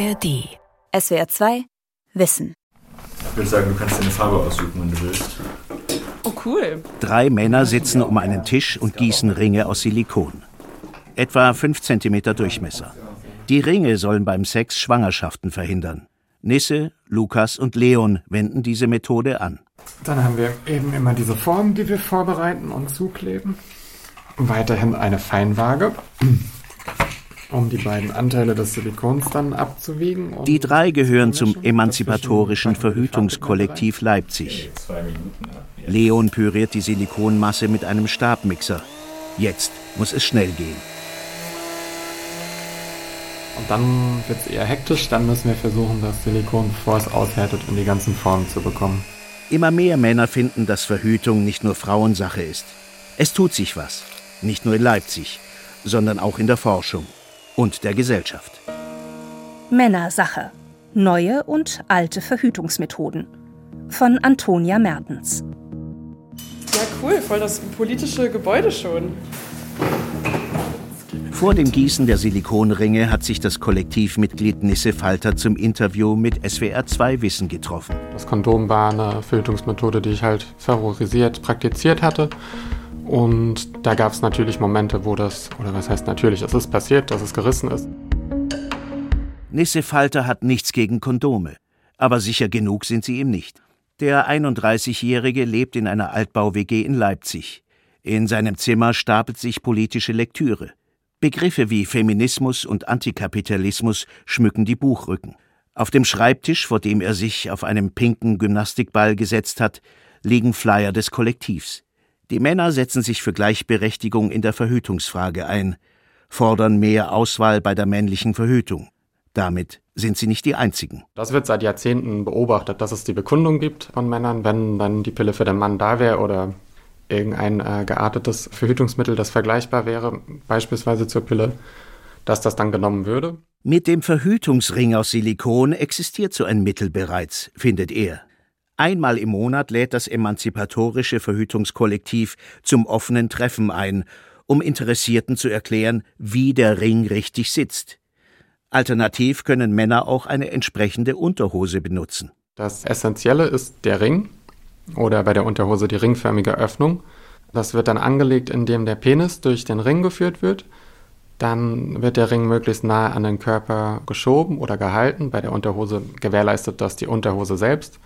ARD. SWR 2 Wissen. Ich würde sagen, du kannst deine Farbe aussuchen, wenn du willst. Oh, cool. Drei Männer sitzen um einen Tisch und gießen Ringe aus Silikon. Etwa 5 cm Durchmesser. Die Ringe sollen beim Sex Schwangerschaften verhindern. Nisse, Lukas und Leon wenden diese Methode an. Dann haben wir eben immer diese Form, die wir vorbereiten und zukleben. Weiterhin eine Feinwaage, um die beiden Anteile des Silikons dann abzuwiegen. Und Die drei gehören zum emanzipatorischen Verhütungskollektiv Leipzig. Leon püriert die Silikonmasse mit einem Stabmixer. Jetzt muss es schnell gehen. Und dann wird es eher hektisch, dann müssen wir versuchen, das Silikon, bevor es aushärtet, in die ganzen Formen zu bekommen. Immer mehr Männer finden, dass Verhütung nicht nur Frauensache ist. Es tut sich was. Nicht nur in Leipzig, sondern auch in der Forschung und der Gesellschaft. Männersache. Neue und alte Verhütungsmethoden. Von Antonia Mertens. Ja, cool, voll das politische Gebäude schon. Vor dem Gießen der Silikonringe hat sich das Kollektivmitglied Nisse Falter zum Interview mit SWR 2 Wissen getroffen. Das Kondom war eine Verhütungsmethode, die ich halt favorisiert, praktiziert hatte. Und da gab es natürlich Momente, wo das, oder was heißt natürlich, es ist passiert, dass es gerissen ist. Nisse Falter hat nichts gegen Kondome, aber sicher genug sind sie ihm nicht. Der 31-Jährige lebt in einer Altbau-WG in Leipzig. In seinem Zimmer stapelt sich politische Lektüre. Begriffe wie Feminismus und Antikapitalismus schmücken die Buchrücken. Auf dem Schreibtisch, vor dem er sich auf einem pinken Gymnastikball gesetzt hat, liegen Flyer des Kollektivs. Die Männer setzen sich für Gleichberechtigung in der Verhütungsfrage ein, fordern mehr Auswahl bei der männlichen Verhütung. Damit sind sie nicht die einzigen. Das wird seit Jahrzehnten beobachtet, dass es die Bekundung gibt von Männern, wenn dann die Pille für den Mann da wäre oder irgendein äh, geartetes Verhütungsmittel, das vergleichbar wäre, beispielsweise zur Pille, dass das dann genommen würde. Mit dem Verhütungsring aus Silikon existiert so ein Mittel bereits, findet er. Einmal im Monat lädt das emanzipatorische Verhütungskollektiv zum offenen Treffen ein, um Interessierten zu erklären, wie der Ring richtig sitzt. Alternativ können Männer auch eine entsprechende Unterhose benutzen. Das Essentielle ist der Ring oder bei der Unterhose die ringförmige Öffnung. Das wird dann angelegt, indem der Penis durch den Ring geführt wird. Dann wird der Ring möglichst nahe an den Körper geschoben oder gehalten. Bei der Unterhose gewährleistet das die Unterhose selbst.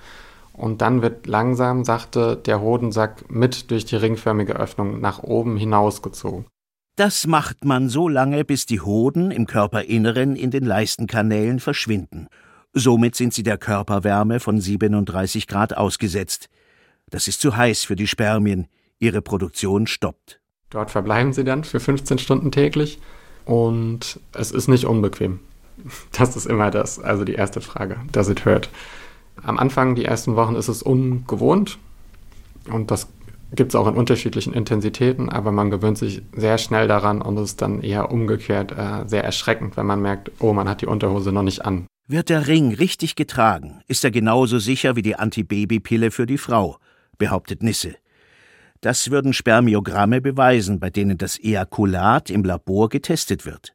Und dann wird langsam, sachte der Hodensack mit durch die ringförmige Öffnung nach oben hinausgezogen. Das macht man so lange, bis die Hoden im Körperinneren in den Leistenkanälen verschwinden. Somit sind sie der Körperwärme von 37 Grad ausgesetzt. Das ist zu heiß für die Spermien. Ihre Produktion stoppt. Dort verbleiben sie dann für 15 Stunden täglich und es ist nicht unbequem. Das ist immer das, also die erste Frage, does it hurt? Am Anfang, die ersten Wochen, ist es ungewohnt und das gibt es auch in unterschiedlichen Intensitäten, aber man gewöhnt sich sehr schnell daran und es ist dann eher umgekehrt äh, sehr erschreckend, wenn man merkt, oh, man hat die Unterhose noch nicht an. Wird der Ring richtig getragen, ist er genauso sicher wie die Antibabypille für die Frau, behauptet Nisse. Das würden Spermiogramme beweisen, bei denen das Ejakulat im Labor getestet wird.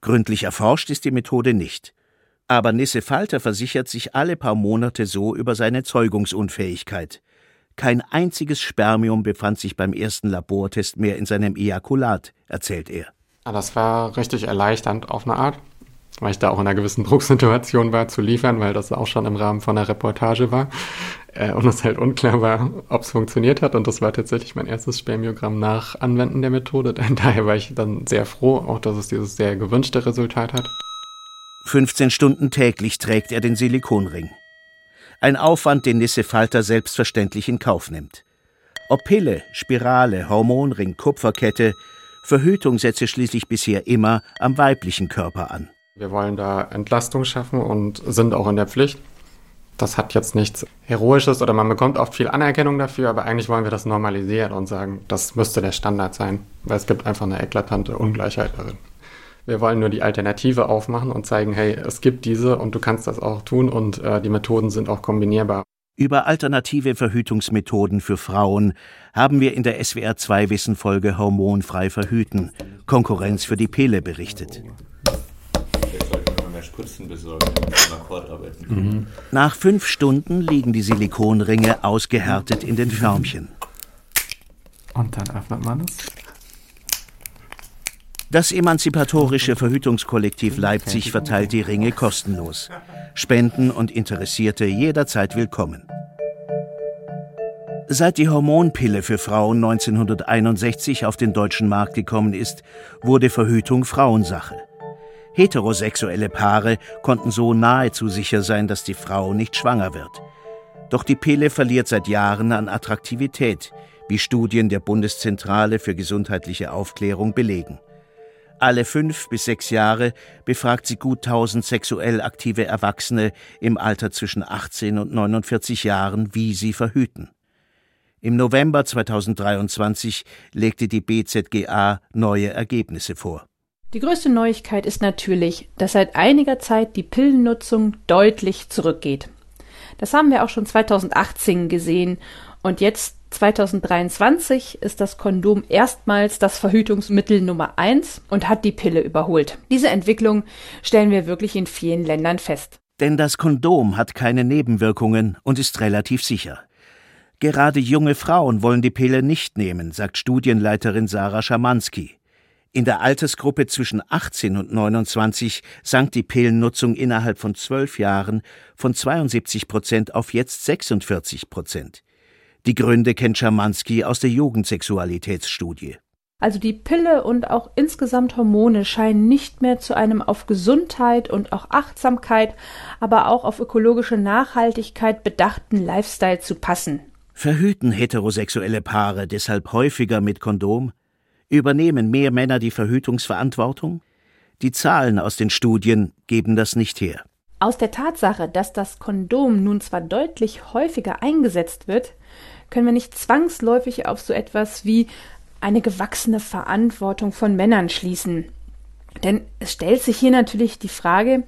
Gründlich erforscht ist die Methode nicht. Aber Nisse Falter versichert sich alle paar Monate so über seine Zeugungsunfähigkeit. Kein einziges Spermium befand sich beim ersten Labortest mehr in seinem Ejakulat, erzählt er. Ja, das war richtig erleichternd auf eine Art, weil ich da auch in einer gewissen Drucksituation war zu liefern, weil das auch schon im Rahmen von einer Reportage war äh, und es halt unklar war, ob es funktioniert hat. Und das war tatsächlich mein erstes Spermiogramm nach Anwenden der Methode. Daher war ich dann sehr froh, auch dass es dieses sehr gewünschte Resultat hat. 15 Stunden täglich trägt er den Silikonring. Ein Aufwand, den Nisse Falter selbstverständlich in Kauf nimmt. Ob Pille, Spirale, Hormonring, Kupferkette, Verhütung setze schließlich bisher immer am weiblichen Körper an. Wir wollen da Entlastung schaffen und sind auch in der Pflicht. Das hat jetzt nichts Heroisches oder man bekommt oft viel Anerkennung dafür, aber eigentlich wollen wir das normalisieren und sagen, das müsste der Standard sein, weil es gibt einfach eine eklatante Ungleichheit darin. Wir wollen nur die Alternative aufmachen und zeigen, hey, es gibt diese und du kannst das auch tun und äh, die Methoden sind auch kombinierbar. Über alternative Verhütungsmethoden für Frauen haben wir in der SWR 2 Wissenfolge Hormonfrei verhüten, Konkurrenz für die Pille berichtet. noch mehr Spritzen besorgen. Mhm. Nach fünf Stunden liegen die Silikonringe ausgehärtet in den Förmchen. Und dann öffnet man es. Das emanzipatorische Verhütungskollektiv Leipzig verteilt die Ringe kostenlos. Spenden und Interessierte jederzeit willkommen. Seit die Hormonpille für Frauen 1961 auf den deutschen Markt gekommen ist, wurde Verhütung Frauensache. Heterosexuelle Paare konnten so nahezu sicher sein, dass die Frau nicht schwanger wird. Doch die Pille verliert seit Jahren an Attraktivität, wie Studien der Bundeszentrale für gesundheitliche Aufklärung belegen. Alle fünf bis sechs Jahre befragt sie gut 1000 sexuell aktive Erwachsene im Alter zwischen 18 und 49 Jahren, wie sie verhüten. Im November 2023 legte die BZGA neue Ergebnisse vor. Die größte Neuigkeit ist natürlich, dass seit einiger Zeit die Pillennutzung deutlich zurückgeht. Das haben wir auch schon 2018 gesehen und jetzt 2023 ist das Kondom erstmals das Verhütungsmittel Nummer eins und hat die Pille überholt. Diese Entwicklung stellen wir wirklich in vielen Ländern fest. Denn das Kondom hat keine Nebenwirkungen und ist relativ sicher. Gerade junge Frauen wollen die Pille nicht nehmen, sagt Studienleiterin Sarah Schamanski. In der Altersgruppe zwischen 18 und 29 sank die Pillennutzung innerhalb von zwölf Jahren von 72 Prozent auf jetzt 46 Prozent. Die Gründe kennt Schamanski aus der Jugendsexualitätsstudie. Also die Pille und auch insgesamt Hormone scheinen nicht mehr zu einem auf Gesundheit und auch Achtsamkeit, aber auch auf ökologische Nachhaltigkeit bedachten Lifestyle zu passen. Verhüten heterosexuelle Paare deshalb häufiger mit Kondom? Übernehmen mehr Männer die Verhütungsverantwortung? Die Zahlen aus den Studien geben das nicht her. Aus der Tatsache, dass das Kondom nun zwar deutlich häufiger eingesetzt wird, können wir nicht zwangsläufig auf so etwas wie eine gewachsene Verantwortung von Männern schließen. Denn es stellt sich hier natürlich die Frage,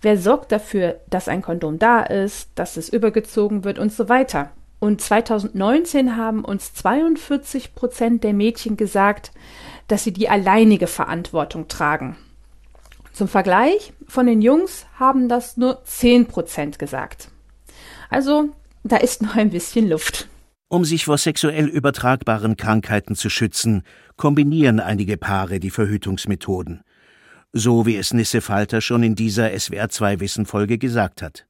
wer sorgt dafür, dass ein Kondom da ist, dass es übergezogen wird und so weiter. Und 2019 haben uns 42 Prozent der Mädchen gesagt, dass sie die alleinige Verantwortung tragen. Zum Vergleich, von den Jungs haben das nur 10 Prozent gesagt. Also, da ist noch ein bisschen Luft. Um sich vor sexuell übertragbaren Krankheiten zu schützen, kombinieren einige Paare die Verhütungsmethoden. So wie es Nisse Falter schon in dieser SWR2-Wissen-Folge gesagt hat.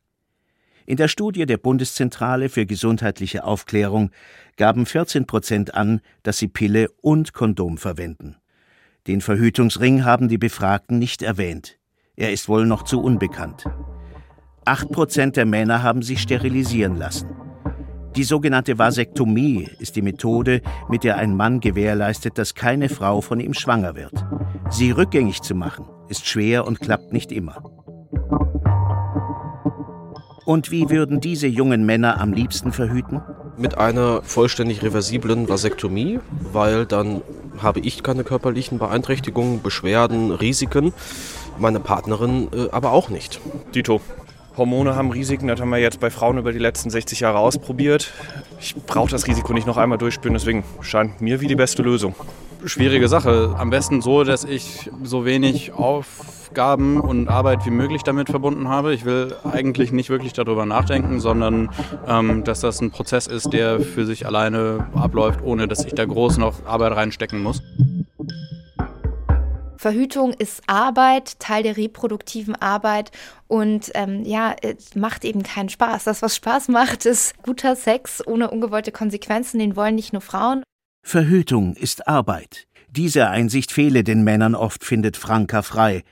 In der Studie der Bundeszentrale für gesundheitliche Aufklärung gaben 14 Prozent an, dass sie Pille und Kondom verwenden. Den Verhütungsring haben die Befragten nicht erwähnt. Er ist wohl noch zu unbekannt. Acht Prozent der Männer haben sich sterilisieren lassen. Die sogenannte Vasektomie ist die Methode, mit der ein Mann gewährleistet, dass keine Frau von ihm schwanger wird. Sie rückgängig zu machen, ist schwer und klappt nicht immer. Und wie würden diese jungen Männer am liebsten verhüten? Mit einer vollständig reversiblen Vasektomie, weil dann habe ich keine körperlichen Beeinträchtigungen, Beschwerden, Risiken, meine Partnerin äh, aber auch nicht. Dito. Hormone haben Risiken, das haben wir jetzt bei Frauen über die letzten 60 Jahre ausprobiert. Ich brauche das Risiko nicht noch einmal durchspüren, deswegen scheint mir wie die beste Lösung. Schwierige Sache. Am besten so, dass ich so wenig auf Aufgaben und Arbeit wie möglich damit verbunden habe. Ich will eigentlich nicht wirklich darüber nachdenken, sondern ähm, dass das ein Prozess ist, der für sich alleine abläuft, ohne dass ich da groß noch Arbeit reinstecken muss. Verhütung ist Arbeit, Teil der reproduktiven Arbeit und ähm, ja, es macht eben keinen Spaß. Das, was Spaß macht, ist guter Sex ohne ungewollte Konsequenzen. Den wollen nicht nur Frauen. Verhütung ist Arbeit. Diese Einsicht fehle den Männern oft, findet Franka Frei.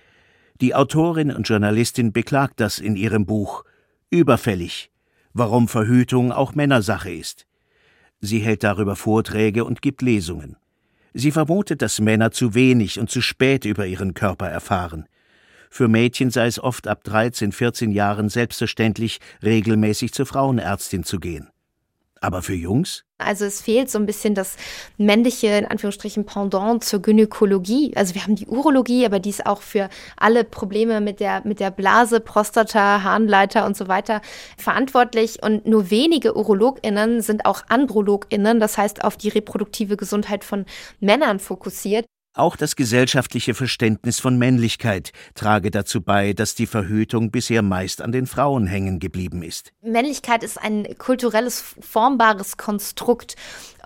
Die Autorin und Journalistin beklagt das in ihrem Buch Überfällig, warum Verhütung auch Männersache ist. Sie hält darüber Vorträge und gibt Lesungen. Sie vermutet, dass Männer zu wenig und zu spät über ihren Körper erfahren. Für Mädchen sei es oft ab 13, 14 Jahren selbstverständlich, regelmäßig zur Frauenärztin zu gehen. Aber für Jungs? Also es fehlt so ein bisschen das männliche, in Anführungsstrichen, Pendant zur Gynäkologie. Also wir haben die Urologie, aber die ist auch für alle Probleme mit der, mit der Blase, Prostata, Harnleiter und so weiter verantwortlich. Und nur wenige UrologInnen sind auch AndrologInnen, das heißt auf die reproduktive Gesundheit von Männern fokussiert. Auch das gesellschaftliche Verständnis von Männlichkeit trage dazu bei, dass die Verhütung bisher meist an den Frauen hängen geblieben ist. Männlichkeit ist ein kulturelles, formbares Konstrukt.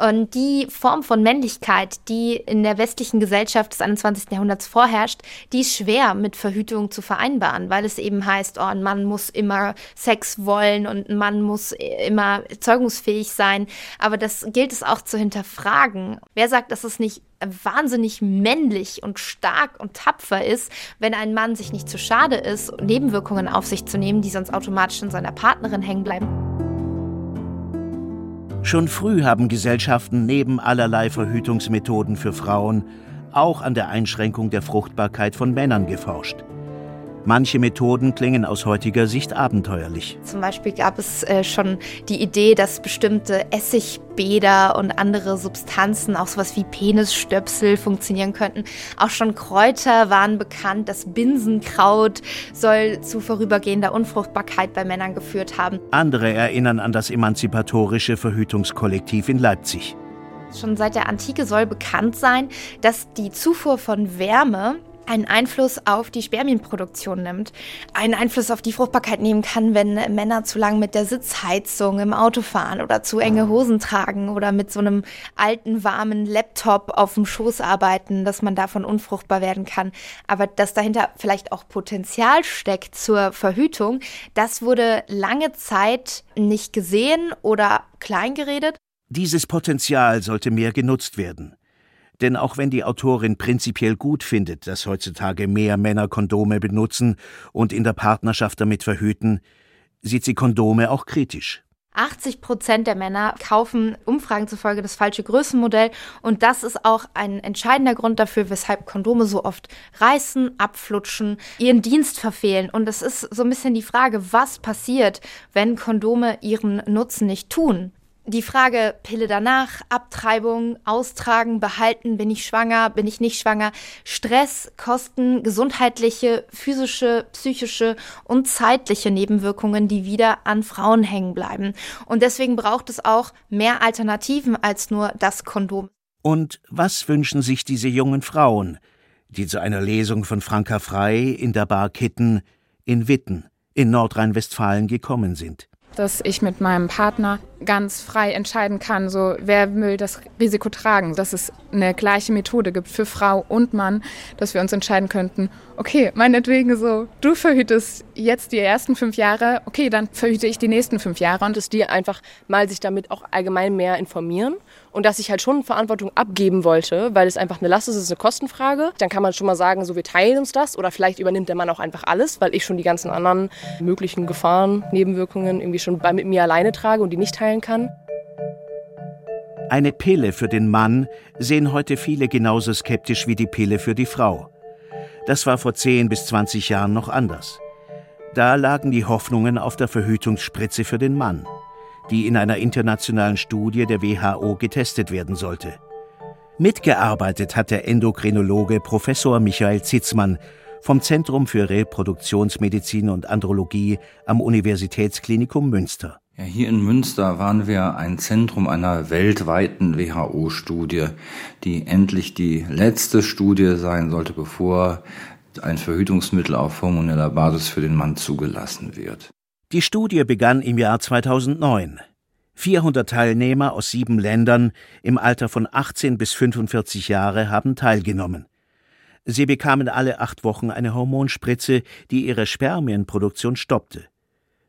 Und die Form von Männlichkeit, die in der westlichen Gesellschaft des 21. Jahrhunderts vorherrscht, die ist schwer mit Verhütung zu vereinbaren, weil es eben heißt, oh, ein Mann muss immer Sex wollen und ein Mann muss immer zeugungsfähig sein. Aber das gilt es auch zu hinterfragen. Wer sagt, dass es nicht wahnsinnig männlich und stark und tapfer ist, wenn ein Mann sich nicht zu schade ist, Nebenwirkungen auf sich zu nehmen, die sonst automatisch in seiner Partnerin hängen bleiben. Schon früh haben Gesellschaften neben allerlei Verhütungsmethoden für Frauen auch an der Einschränkung der Fruchtbarkeit von Männern geforscht. Manche Methoden klingen aus heutiger Sicht abenteuerlich. Zum Beispiel gab es äh, schon die Idee, dass bestimmte Essigbäder und andere Substanzen, auch sowas wie Penisstöpsel, funktionieren könnten. Auch schon Kräuter waren bekannt. Das Binsenkraut soll zu vorübergehender Unfruchtbarkeit bei Männern geführt haben. Andere erinnern an das emanzipatorische Verhütungskollektiv in Leipzig. Schon seit der Antike soll bekannt sein, dass die Zufuhr von Wärme einen Einfluss auf die Spermienproduktion nimmt, einen Einfluss auf die Fruchtbarkeit nehmen kann, wenn Männer zu lang mit der Sitzheizung im Auto fahren oder zu enge Hosen tragen oder mit so einem alten, warmen Laptop auf dem Schoß arbeiten, dass man davon unfruchtbar werden kann. Aber dass dahinter vielleicht auch Potenzial steckt zur Verhütung, das wurde lange Zeit nicht gesehen oder kleingeredet. Dieses Potenzial sollte mehr genutzt werden. Denn auch wenn die Autorin prinzipiell gut findet, dass heutzutage mehr Männer Kondome benutzen und in der Partnerschaft damit verhüten, sieht sie Kondome auch kritisch. 80 Prozent der Männer kaufen Umfragen zufolge das falsche Größenmodell und das ist auch ein entscheidender Grund dafür, weshalb Kondome so oft reißen, abflutschen, ihren Dienst verfehlen. Und es ist so ein bisschen die Frage, was passiert, wenn Kondome ihren Nutzen nicht tun? Die Frage Pille danach, Abtreibung, Austragen, Behalten, bin ich schwanger, bin ich nicht schwanger, Stress, Kosten, gesundheitliche, physische, psychische und zeitliche Nebenwirkungen, die wieder an Frauen hängen bleiben. Und deswegen braucht es auch mehr Alternativen als nur das Kondom. Und was wünschen sich diese jungen Frauen, die zu einer Lesung von Franka Frei in der Bar Kitten in Witten in Nordrhein-Westfalen gekommen sind? Dass ich mit meinem Partner ganz frei entscheiden kann, so wer will das Risiko tragen, dass es eine gleiche Methode gibt für Frau und Mann, dass wir uns entscheiden könnten, okay, meinetwegen so, du verhütest jetzt die ersten fünf Jahre, okay, dann verhüte ich die nächsten fünf Jahre. Und dass die einfach mal sich damit auch allgemein mehr informieren und dass ich halt schon Verantwortung abgeben wollte, weil es einfach eine Last ist, es ist eine Kostenfrage. Dann kann man schon mal sagen, so wir teilen uns das oder vielleicht übernimmt der Mann auch einfach alles, weil ich schon die ganzen anderen möglichen Gefahren, Nebenwirkungen irgendwie schon bei, mit mir alleine trage und die nicht teilen kann. Eine Pille für den Mann sehen heute viele genauso skeptisch wie die Pille für die Frau. Das war vor 10 bis 20 Jahren noch anders. Da lagen die Hoffnungen auf der Verhütungsspritze für den Mann die in einer internationalen Studie der WHO getestet werden sollte. Mitgearbeitet hat der Endokrinologe Professor Michael Zitzmann vom Zentrum für Reproduktionsmedizin und Andrologie am Universitätsklinikum Münster. Ja, hier in Münster waren wir ein Zentrum einer weltweiten WHO-Studie, die endlich die letzte Studie sein sollte, bevor ein Verhütungsmittel auf hormoneller Basis für den Mann zugelassen wird. Die Studie begann im Jahr 2009. 400 Teilnehmer aus sieben Ländern im Alter von 18 bis 45 Jahre haben teilgenommen. Sie bekamen alle acht Wochen eine Hormonspritze, die ihre Spermienproduktion stoppte.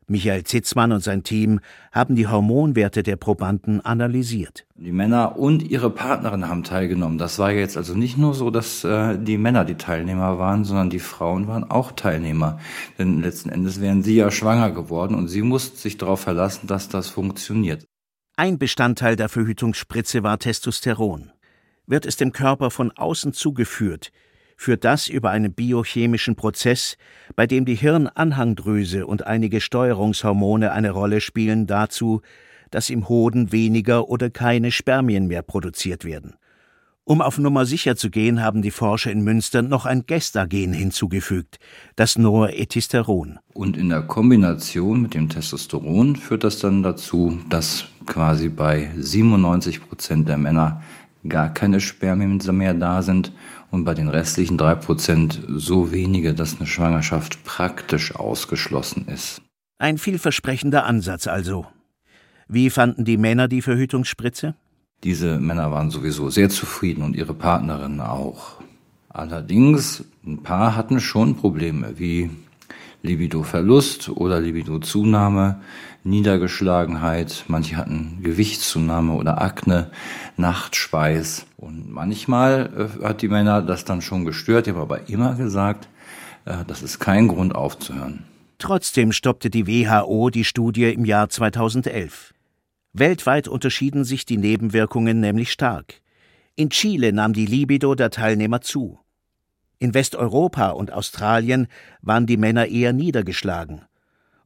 Michael Zitzmann und sein Team haben die Hormonwerte der Probanden analysiert. Die Männer und ihre Partnerin haben teilgenommen. Das war jetzt also nicht nur so, dass äh, die Männer die Teilnehmer waren, sondern die Frauen waren auch Teilnehmer. Denn letzten Endes wären sie ja schwanger geworden und sie mussten sich darauf verlassen, dass das funktioniert. Ein Bestandteil der Verhütungsspritze war Testosteron. Wird es dem Körper von außen zugeführt, führt das über einen biochemischen Prozess, bei dem die Hirnanhangdrüse und einige Steuerungshormone eine Rolle spielen, dazu, dass im Hoden weniger oder keine Spermien mehr produziert werden. Um auf Nummer sicher zu gehen, haben die Forscher in Münster noch ein Gestagen hinzugefügt, das Norethisteron. Und in der Kombination mit dem Testosteron führt das dann dazu, dass quasi bei 97 Prozent der Männer gar keine Spermien mehr da sind und bei den restlichen drei Prozent so wenige, dass eine Schwangerschaft praktisch ausgeschlossen ist. Ein vielversprechender Ansatz also. Wie fanden die Männer die Verhütungsspritze? Diese Männer waren sowieso sehr zufrieden und ihre Partnerinnen auch. Allerdings, ein paar hatten schon Probleme, wie Libidoverlust oder Libidozunahme, Niedergeschlagenheit, manche hatten Gewichtszunahme oder Akne, Nachtschweiß und manchmal äh, hat die Männer das dann schon gestört, die haben aber immer gesagt, äh, das ist kein Grund aufzuhören. Trotzdem stoppte die WHO die Studie im Jahr 2011. Weltweit unterschieden sich die Nebenwirkungen nämlich stark. In Chile nahm die Libido der Teilnehmer zu. In Westeuropa und Australien waren die Männer eher niedergeschlagen.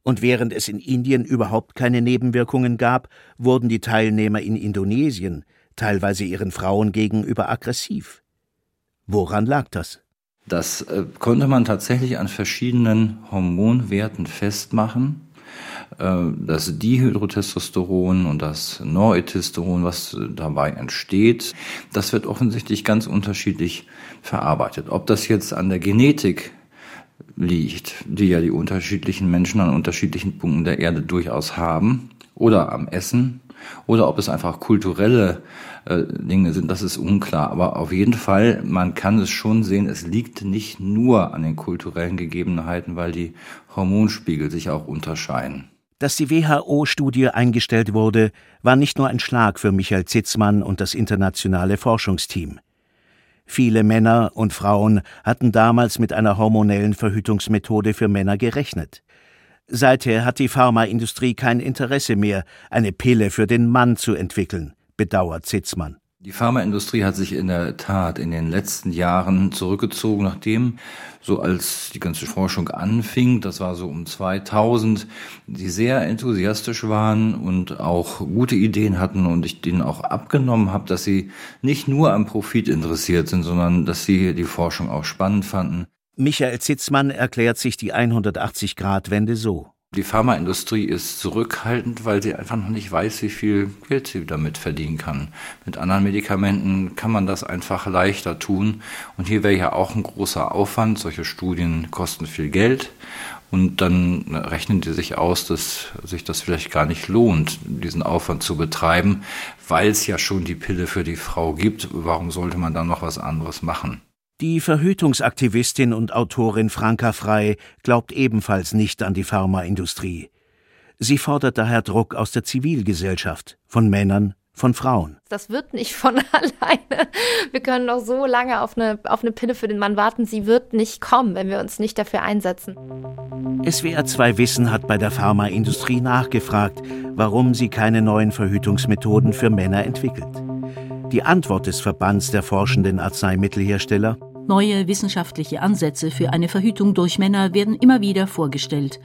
Und während es in Indien überhaupt keine Nebenwirkungen gab, wurden die Teilnehmer in Indonesien teilweise ihren Frauen gegenüber aggressiv. Woran lag das? Das äh, konnte man tatsächlich an verschiedenen Hormonwerten festmachen. Äh, das Dihydrotestosteron und das Noretestosteron, was äh, dabei entsteht, das wird offensichtlich ganz unterschiedlich verarbeitet. Ob das jetzt an der Genetik liegt, die ja die unterschiedlichen Menschen an unterschiedlichen Punkten der Erde durchaus haben, oder am Essen, oder ob es einfach kulturelle äh, Dinge sind, das ist unklar. Aber auf jeden Fall, man kann es schon sehen, es liegt nicht nur an den kulturellen Gegebenheiten, weil die Hormonspiegel sich auch unterscheiden. Dass die WHO-Studie eingestellt wurde, war nicht nur ein Schlag für Michael Zitzmann und das internationale Forschungsteam. Viele Männer und Frauen hatten damals mit einer hormonellen Verhütungsmethode für Männer gerechnet. Seither hat die Pharmaindustrie kein Interesse mehr, eine Pille für den Mann zu entwickeln, bedauert Zitzmann. Die Pharmaindustrie hat sich in der Tat in den letzten Jahren zurückgezogen, nachdem so als die ganze Forschung anfing, das war so um 2000, die sehr enthusiastisch waren und auch gute Ideen hatten und ich denen auch abgenommen habe, dass sie nicht nur am Profit interessiert sind, sondern dass sie die Forschung auch spannend fanden. Michael Zitzmann erklärt sich die 180-Grad-Wende so. Die Pharmaindustrie ist zurückhaltend, weil sie einfach noch nicht weiß, wie viel Geld sie damit verdienen kann. Mit anderen Medikamenten kann man das einfach leichter tun. Und hier wäre ja auch ein großer Aufwand. Solche Studien kosten viel Geld. Und dann rechnen die sich aus, dass sich das vielleicht gar nicht lohnt, diesen Aufwand zu betreiben, weil es ja schon die Pille für die Frau gibt. Warum sollte man dann noch was anderes machen? Die Verhütungsaktivistin und Autorin Franka Frei glaubt ebenfalls nicht an die Pharmaindustrie. Sie fordert daher Druck aus der Zivilgesellschaft, von Männern, von Frauen. Das wird nicht von alleine. Wir können noch so lange auf eine, auf eine Pille für den Mann warten. Sie wird nicht kommen, wenn wir uns nicht dafür einsetzen. SWR 2 Wissen hat bei der Pharmaindustrie nachgefragt, warum sie keine neuen Verhütungsmethoden für Männer entwickelt. Die Antwort des Verbands der forschenden Arzneimittelhersteller Neue wissenschaftliche Ansätze für eine Verhütung durch Männer werden immer wieder vorgestellt.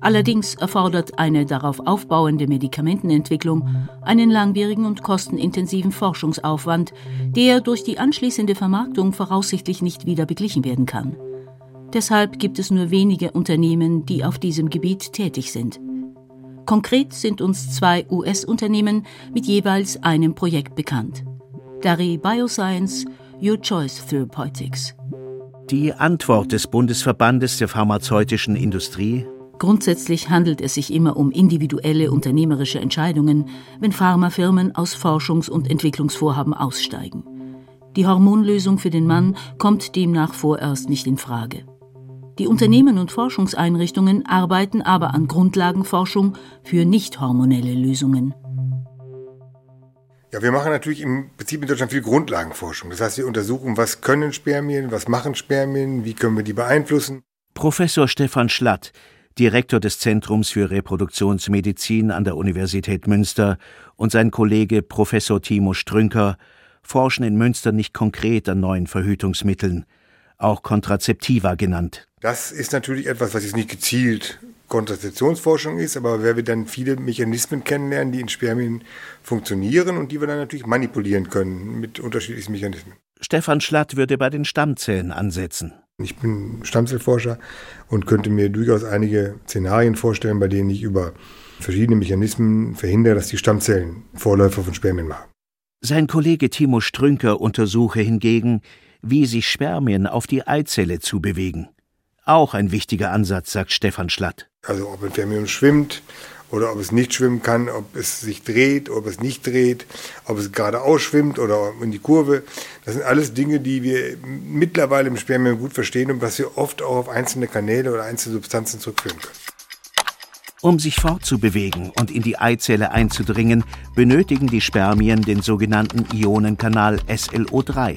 Allerdings erfordert eine darauf aufbauende Medikamentenentwicklung einen langwierigen und kostenintensiven Forschungsaufwand, der durch die anschließende Vermarktung voraussichtlich nicht wieder beglichen werden kann. Deshalb gibt es nur wenige Unternehmen, die auf diesem Gebiet tätig sind. Konkret sind uns zwei US-Unternehmen mit jeweils einem Projekt bekannt. Dari Bioscience, Your Choice Therapeutics. Die Antwort des Bundesverbandes der pharmazeutischen Industrie Grundsätzlich handelt es sich immer um individuelle unternehmerische Entscheidungen, wenn Pharmafirmen aus Forschungs- und Entwicklungsvorhaben aussteigen. Die Hormonlösung für den Mann kommt demnach vorerst nicht in Frage. Die Unternehmen und Forschungseinrichtungen arbeiten aber an Grundlagenforschung für nicht hormonelle Lösungen. Ja, wir machen natürlich im Prinzip in Deutschland viel Grundlagenforschung. Das heißt, wir untersuchen, was können Spermien, was machen Spermien, wie können wir die beeinflussen. Professor Stefan Schlatt, Direktor des Zentrums für Reproduktionsmedizin an der Universität Münster, und sein Kollege Professor Timo Strünker forschen in Münster nicht konkret an neuen Verhütungsmitteln, auch Kontrazeptiva genannt. Das ist natürlich etwas, was jetzt nicht gezielt Kontrazeptionsforschung ist, aber wer wir dann viele Mechanismen kennenlernen, die in Spermien funktionieren und die wir dann natürlich manipulieren können mit unterschiedlichen Mechanismen. Stefan Schlatt würde bei den Stammzellen ansetzen. Ich bin Stammzellforscher und könnte mir durchaus einige Szenarien vorstellen, bei denen ich über verschiedene Mechanismen verhindere, dass die Stammzellen Vorläufer von Spermien machen. Sein Kollege Timo Strünker untersuche hingegen, wie sich Spermien auf die Eizelle zu bewegen. Auch ein wichtiger Ansatz, sagt Stefan Schlatt. Also ob ein Spermium schwimmt oder ob es nicht schwimmen kann, ob es sich dreht, ob es nicht dreht, ob es geradeaus schwimmt oder in die Kurve. Das sind alles Dinge, die wir mittlerweile im Spermium gut verstehen und was wir oft auch auf einzelne Kanäle oder einzelne Substanzen zurückführen können. Um sich fortzubewegen und in die Eizelle einzudringen, benötigen die Spermien den sogenannten Ionenkanal SLO3.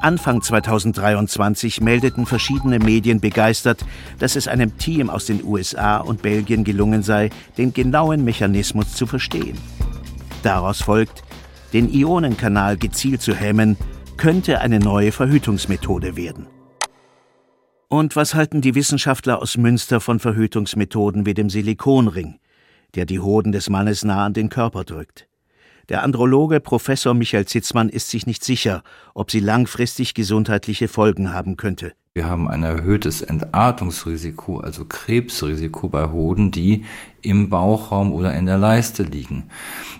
Anfang 2023 meldeten verschiedene Medien begeistert, dass es einem Team aus den USA und Belgien gelungen sei, den genauen Mechanismus zu verstehen. Daraus folgt, den Ionenkanal gezielt zu hemmen, könnte eine neue Verhütungsmethode werden. Und was halten die Wissenschaftler aus Münster von Verhütungsmethoden wie dem Silikonring, der die Hoden des Mannes nah an den Körper drückt? Der Androloge Professor Michael Zitzmann ist sich nicht sicher, ob sie langfristig gesundheitliche Folgen haben könnte. Wir haben ein erhöhtes Entartungsrisiko, also Krebsrisiko bei Hoden, die im Bauchraum oder in der Leiste liegen.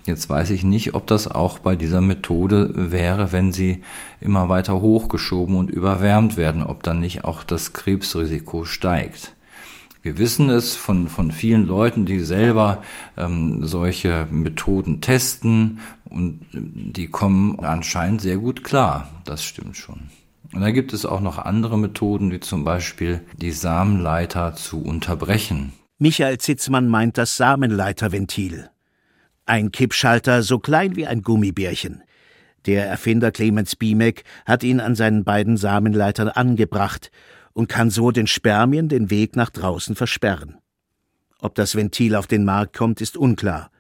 Jetzt weiß ich nicht, ob das auch bei dieser Methode wäre, wenn sie immer weiter hochgeschoben und überwärmt werden, ob dann nicht auch das Krebsrisiko steigt. Wir wissen es von, von vielen Leuten, die selber ähm, solche Methoden testen und die kommen anscheinend sehr gut klar. Das stimmt schon. Und da gibt es auch noch andere Methoden, wie zum Beispiel die Samenleiter zu unterbrechen. Michael Zitzmann meint das Samenleiterventil. Ein Kippschalter so klein wie ein Gummibärchen. Der Erfinder Clemens Biemek hat ihn an seinen beiden Samenleitern angebracht und kann so den Spermien den Weg nach draußen versperren. Ob das Ventil auf den Markt kommt, ist unklar.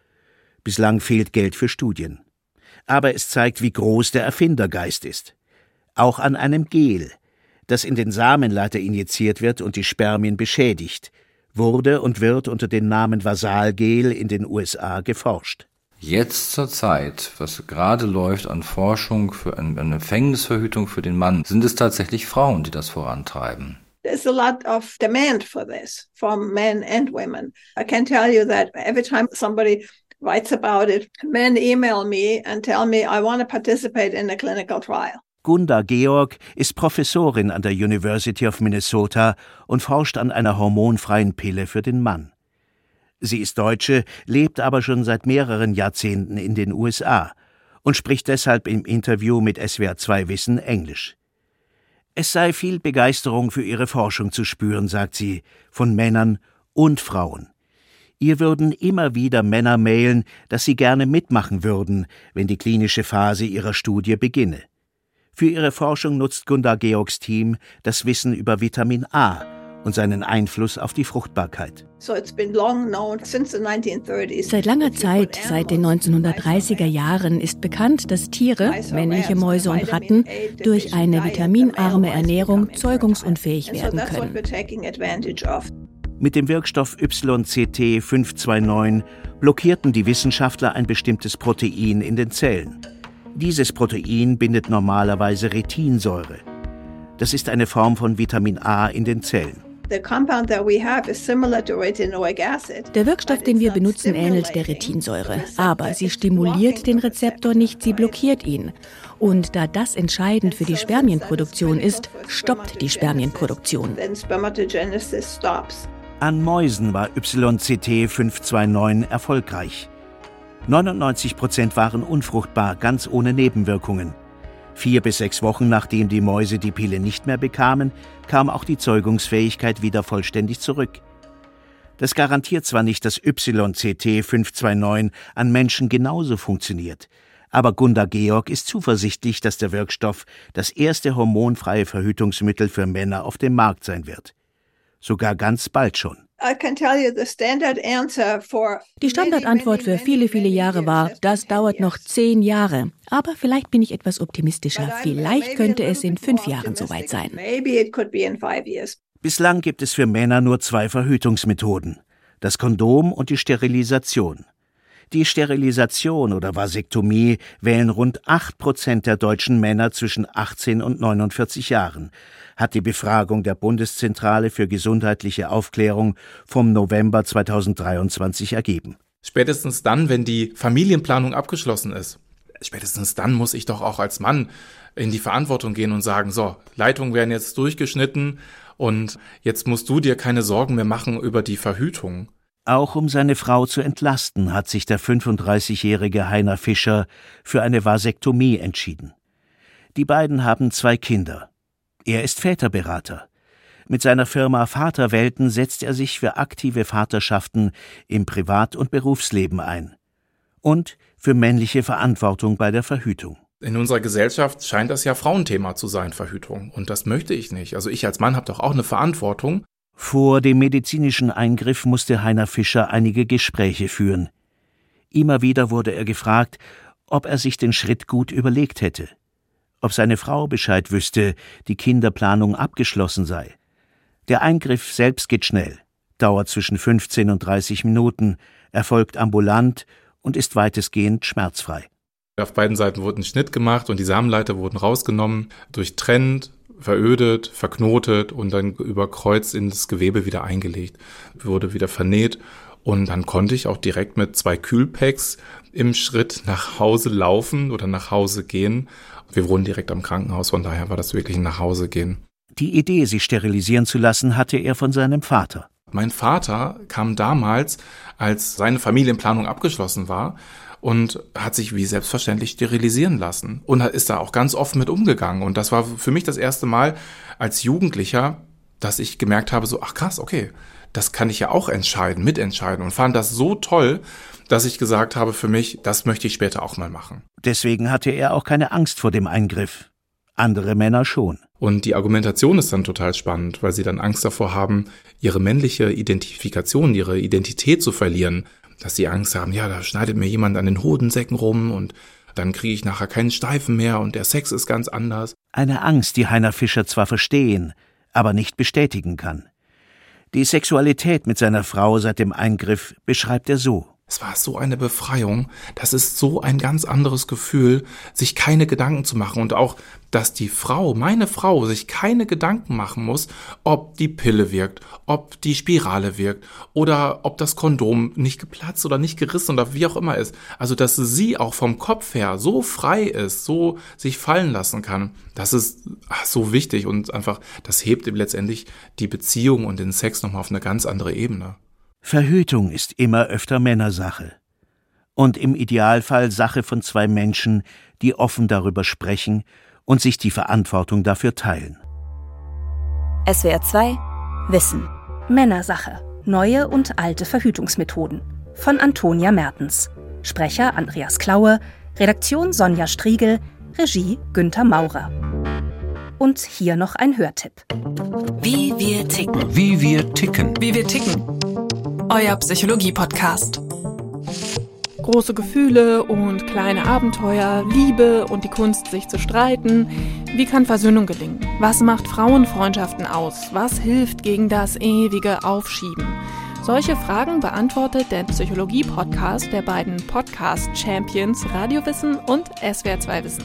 Bislang fehlt Geld für Studien. Aber es zeigt, wie groß der Erfindergeist ist. Auch an einem Gel, das in den Samenleiter injiziert wird und die Spermien beschädigt, wurde und wird unter dem Namen Vasalgel in den USA geforscht. Jetzt zur Zeit, was gerade läuft an Forschung für eine Empfängnisverhütung für den Mann, sind es tatsächlich Frauen, die das vorantreiben. There's a lot of demand for this from men and women. I can tell you that every time somebody writes about it, men email me and tell me I want to participate in a clinical trial. Gunda Georg ist Professorin an der University of Minnesota und forscht an einer hormonfreien Pille für den Mann. Sie ist Deutsche, lebt aber schon seit mehreren Jahrzehnten in den USA und spricht deshalb im Interview mit SWR2 Wissen Englisch. Es sei viel Begeisterung für ihre Forschung zu spüren, sagt sie, von Männern und Frauen. Ihr würden immer wieder Männer mailen, dass sie gerne mitmachen würden, wenn die klinische Phase ihrer Studie beginne. Für ihre Forschung nutzt Gunda Georgs Team das Wissen über Vitamin A, und seinen Einfluss auf die Fruchtbarkeit. Seit langer Zeit, seit den 1930er Jahren, ist bekannt, dass Tiere, männliche Mäuse und Ratten, durch eine vitaminarme Ernährung zeugungsunfähig werden können. Mit dem Wirkstoff YCT 529 blockierten die Wissenschaftler ein bestimmtes Protein in den Zellen. Dieses Protein bindet normalerweise Retinsäure. Das ist eine Form von Vitamin A in den Zellen. Der Wirkstoff, den wir benutzen, ähnelt der Retinsäure, aber sie stimuliert den Rezeptor nicht, sie blockiert ihn. Und da das entscheidend für die Spermienproduktion ist, stoppt die Spermienproduktion. An Mäusen war YCT 529 erfolgreich. 99 Prozent waren unfruchtbar, ganz ohne Nebenwirkungen. Vier bis sechs Wochen nachdem die Mäuse die Pille nicht mehr bekamen, kam auch die Zeugungsfähigkeit wieder vollständig zurück. Das garantiert zwar nicht, dass YCT 529 an Menschen genauso funktioniert, aber Gunda Georg ist zuversichtlich, dass der Wirkstoff das erste hormonfreie Verhütungsmittel für Männer auf dem Markt sein wird. Sogar ganz bald schon. Die Standardantwort für viele, viele Jahre war, das dauert noch zehn Jahre. Aber vielleicht bin ich etwas optimistischer. Vielleicht könnte es in fünf Jahren soweit sein. Bislang gibt es für Männer nur zwei Verhütungsmethoden. Das Kondom und die Sterilisation. Die Sterilisation oder Vasektomie wählen rund acht Prozent der deutschen Männer zwischen 18 und 49 Jahren hat die Befragung der Bundeszentrale für gesundheitliche Aufklärung vom November 2023 ergeben. Spätestens dann, wenn die Familienplanung abgeschlossen ist. spätestens dann muss ich doch auch als Mann in die Verantwortung gehen und sagen, so, Leitungen werden jetzt durchgeschnitten und jetzt musst du dir keine Sorgen mehr machen über die Verhütung. Auch um seine Frau zu entlasten, hat sich der 35-jährige Heiner Fischer für eine Vasektomie entschieden. Die beiden haben zwei Kinder. Er ist Väterberater. Mit seiner Firma Vaterwelten setzt er sich für aktive Vaterschaften im Privat- und Berufsleben ein. Und für männliche Verantwortung bei der Verhütung. In unserer Gesellschaft scheint das ja Frauenthema zu sein, Verhütung. Und das möchte ich nicht. Also ich als Mann habe doch auch eine Verantwortung. Vor dem medizinischen Eingriff musste Heiner Fischer einige Gespräche führen. Immer wieder wurde er gefragt, ob er sich den Schritt gut überlegt hätte, ob seine Frau Bescheid wüsste, die Kinderplanung abgeschlossen sei. Der Eingriff selbst geht schnell, dauert zwischen 15 und 30 Minuten, erfolgt ambulant und ist weitestgehend schmerzfrei. Auf beiden Seiten wurde ein Schnitt gemacht und die Samenleiter wurden rausgenommen, durchtrennt, verödet, verknotet und dann überkreuzt ins Gewebe wieder eingelegt, wurde wieder vernäht und dann konnte ich auch direkt mit zwei Kühlpacks im Schritt nach Hause laufen oder nach Hause gehen. Wir wohnen direkt am Krankenhaus, von daher war das wirklich ein nach Hause gehen. Die Idee, sich sterilisieren zu lassen, hatte er von seinem Vater. Mein Vater kam damals, als seine Familienplanung abgeschlossen war, und hat sich wie selbstverständlich sterilisieren lassen und ist da auch ganz offen mit umgegangen. Und das war für mich das erste Mal als Jugendlicher, dass ich gemerkt habe, so, ach krass, okay, das kann ich ja auch entscheiden, mitentscheiden und fand das so toll, dass ich gesagt habe für mich, das möchte ich später auch mal machen. Deswegen hatte er auch keine Angst vor dem Eingriff. Andere Männer schon. Und die Argumentation ist dann total spannend, weil sie dann Angst davor haben, ihre männliche Identifikation, ihre Identität zu verlieren, dass sie Angst haben, ja, da schneidet mir jemand an den Hodensäcken rum und dann kriege ich nachher keinen Steifen mehr und der Sex ist ganz anders. Eine Angst, die Heiner Fischer zwar verstehen, aber nicht bestätigen kann. Die Sexualität mit seiner Frau seit dem Eingriff beschreibt er so. Es war so eine Befreiung. Das ist so ein ganz anderes Gefühl, sich keine Gedanken zu machen und auch, dass die Frau, meine Frau, sich keine Gedanken machen muss, ob die Pille wirkt, ob die Spirale wirkt oder ob das Kondom nicht geplatzt oder nicht gerissen oder wie auch immer ist. Also, dass sie auch vom Kopf her so frei ist, so sich fallen lassen kann. Das ist so wichtig und einfach, das hebt letztendlich die Beziehung und den Sex nochmal auf eine ganz andere Ebene. Verhütung ist immer öfter Männersache. Und im Idealfall Sache von zwei Menschen, die offen darüber sprechen und sich die Verantwortung dafür teilen. SWR 2 Wissen. Männersache. Neue und alte Verhütungsmethoden. Von Antonia Mertens. Sprecher Andreas Klaue. Redaktion Sonja Striegel. Regie Günther Maurer. Und hier noch ein Hörtipp. Wie wir ticken. Wie wir ticken. Wie wir ticken euer Psychologie-Podcast. Große Gefühle und kleine Abenteuer, Liebe und die Kunst, sich zu streiten. Wie kann Versöhnung gelingen? Was macht Frauenfreundschaften aus? Was hilft gegen das ewige Aufschieben? Solche Fragen beantwortet der Psychologie-Podcast der beiden Podcast-Champions Radiowissen und SWR2 Wissen.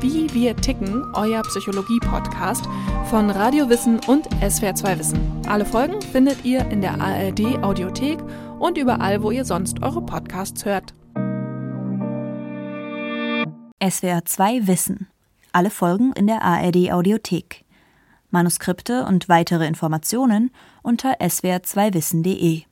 Wie wir ticken, euer Psychologie-Podcast von Radio Wissen und SWR2 Wissen. Alle Folgen findet ihr in der ARD Audiothek und überall, wo ihr sonst eure Podcasts hört. SWR 2 Wissen. Alle Folgen in der ARD Audiothek. Manuskripte und weitere Informationen unter swr2wissen.de